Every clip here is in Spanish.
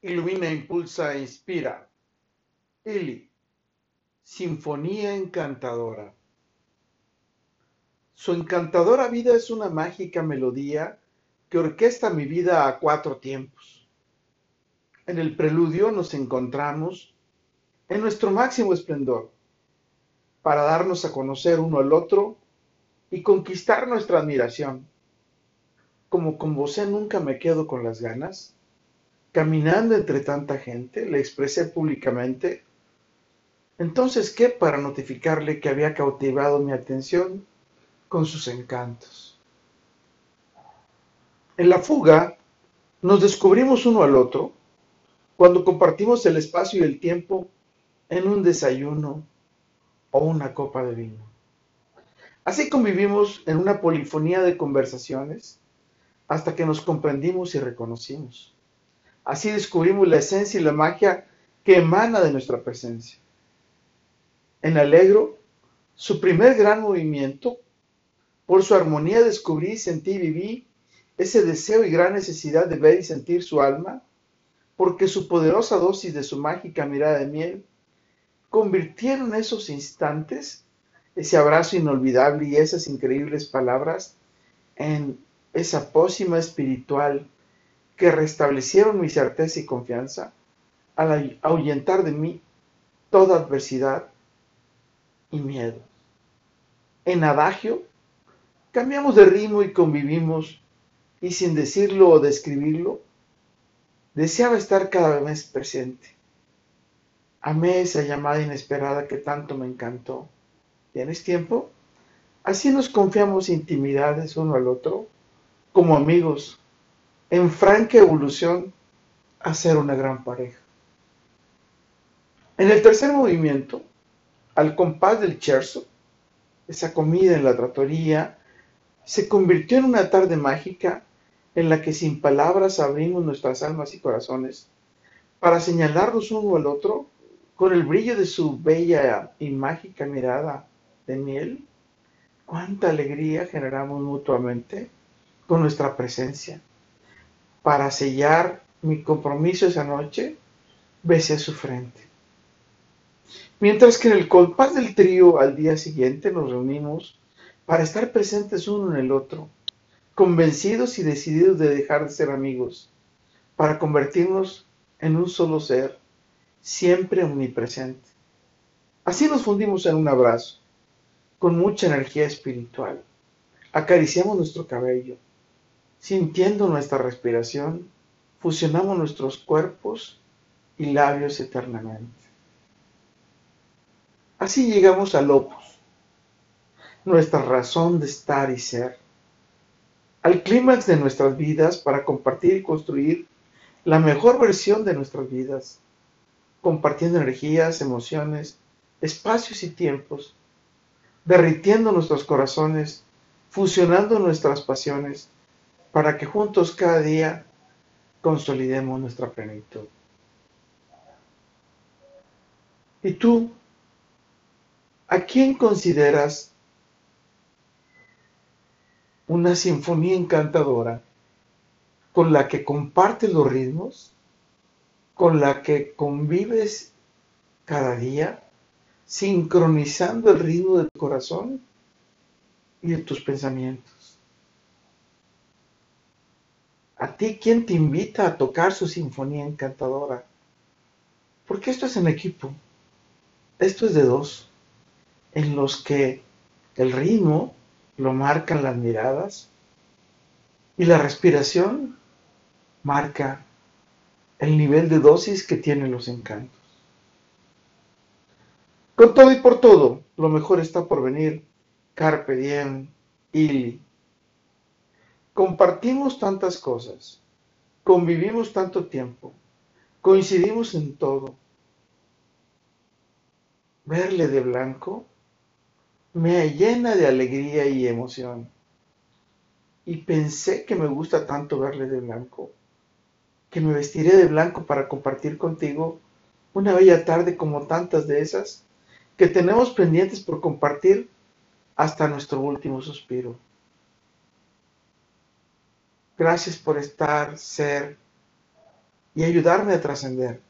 Ilumina, impulsa e inspira. Ili, Sinfonía Encantadora. Su encantadora vida es una mágica melodía que orquesta mi vida a cuatro tiempos. En el preludio nos encontramos en nuestro máximo esplendor para darnos a conocer uno al otro y conquistar nuestra admiración. Como con vos nunca me quedo con las ganas, Caminando entre tanta gente, le expresé públicamente. Entonces, ¿qué para notificarle que había cautivado mi atención con sus encantos? En la fuga, nos descubrimos uno al otro cuando compartimos el espacio y el tiempo en un desayuno o una copa de vino. Así convivimos en una polifonía de conversaciones hasta que nos comprendimos y reconocimos. Así descubrimos la esencia y la magia que emana de nuestra presencia. En Alegro, su primer gran movimiento, por su armonía descubrí, sentí viví ese deseo y gran necesidad de ver y sentir su alma, porque su poderosa dosis de su mágica mirada de miel convirtieron esos instantes, ese abrazo inolvidable y esas increíbles palabras en esa pócima espiritual que restablecieron mi certeza y confianza al ahuyentar de mí toda adversidad y miedo. En adagio, cambiamos de ritmo y convivimos, y sin decirlo o describirlo, deseaba estar cada vez presente. Amé esa llamada inesperada que tanto me encantó. ¿Tienes tiempo? Así nos confiamos intimidades uno al otro, como amigos, en franca evolución a ser una gran pareja. En el tercer movimiento, al compás del cherzo, esa comida en la trattoria se convirtió en una tarde mágica en la que sin palabras abrimos nuestras almas y corazones para señalarnos uno al otro con el brillo de su bella y mágica mirada de miel. Cuánta alegría generamos mutuamente con nuestra presencia para sellar mi compromiso esa noche, besé su frente. Mientras que en el compás del trío al día siguiente nos reunimos para estar presentes uno en el otro, convencidos y decididos de dejar de ser amigos, para convertirnos en un solo ser, siempre omnipresente. Así nos fundimos en un abrazo, con mucha energía espiritual. Acariciamos nuestro cabello, Sintiendo nuestra respiración, fusionamos nuestros cuerpos y labios eternamente. Así llegamos al opus, nuestra razón de estar y ser, al clímax de nuestras vidas para compartir y construir la mejor versión de nuestras vidas, compartiendo energías, emociones, espacios y tiempos, derritiendo nuestros corazones, fusionando nuestras pasiones para que juntos cada día consolidemos nuestra plenitud. ¿Y tú? ¿A quién consideras una sinfonía encantadora con la que compartes los ritmos, con la que convives cada día, sincronizando el ritmo de tu corazón y de tus pensamientos? ¿A ti quién te invita a tocar su sinfonía encantadora? Porque esto es en equipo. Esto es de dos, en los que el ritmo lo marcan las miradas y la respiración marca el nivel de dosis que tienen los encantos. Con todo y por todo, lo mejor está por venir. Carpe diem, ili. Compartimos tantas cosas, convivimos tanto tiempo, coincidimos en todo. Verle de blanco me llena de alegría y emoción. Y pensé que me gusta tanto verle de blanco, que me vestiré de blanco para compartir contigo una bella tarde como tantas de esas que tenemos pendientes por compartir hasta nuestro último suspiro. Gracias por estar, ser y ayudarme a trascender.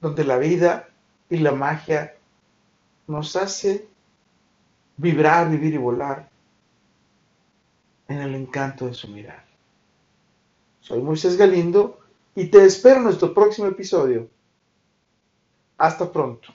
Donde la vida y la magia nos hace vibrar, vivir y volar en el encanto de su mirar. Soy Moisés Galindo y te espero en nuestro próximo episodio. Hasta pronto.